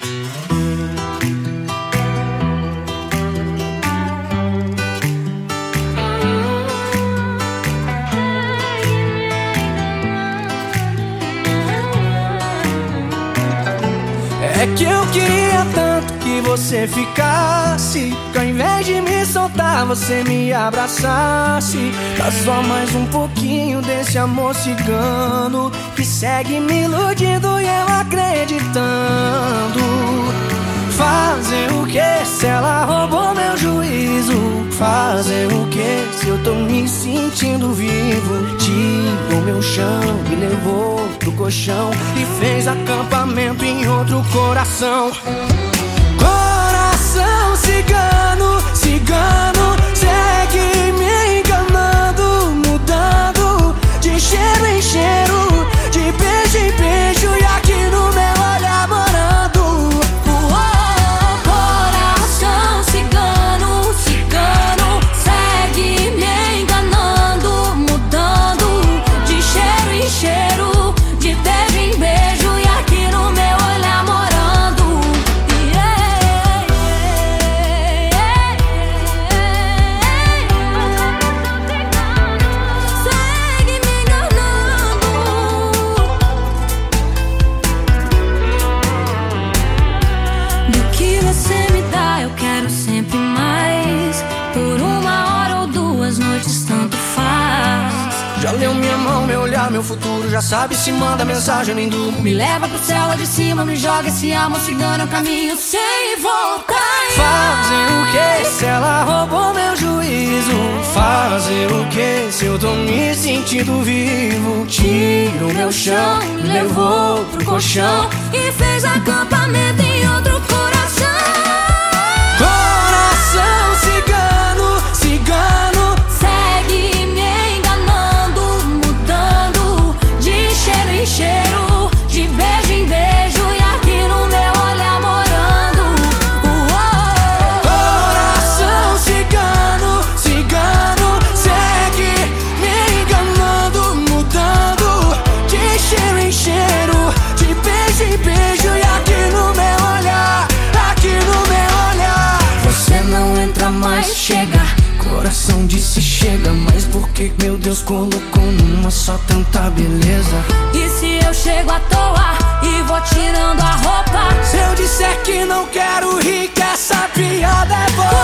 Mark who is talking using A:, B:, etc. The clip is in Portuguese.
A: É que eu queria tanto que você ficasse soltar você me abraçasse Dá só mais um pouquinho desse amor cigano Que segue me iludindo e eu acreditando Fazer o que se ela roubou meu juízo? Fazer o que se eu tô me sentindo vivo? Tirou meu chão, me levou pro colchão E fez acampamento em outro coração Coração cigano, futuro Já sabe se manda mensagem, nem durmo
B: Me leva pro céu lá de cima, me joga esse amor cigano. Eu caminho sem voltar.
A: Fazer o que se ela roubou meu juízo? Fazer o que se eu tô me sentindo vivo? Tiro meu chão, me levou pro colchão
B: E fez acampamento em outro coração.
A: Coração
B: disse chega Mas por que meu
A: Deus colocou numa só tanta beleza? E se eu chego à toa e vou tirando a roupa? Se eu disser que não quero rir, que
B: essa piada é boa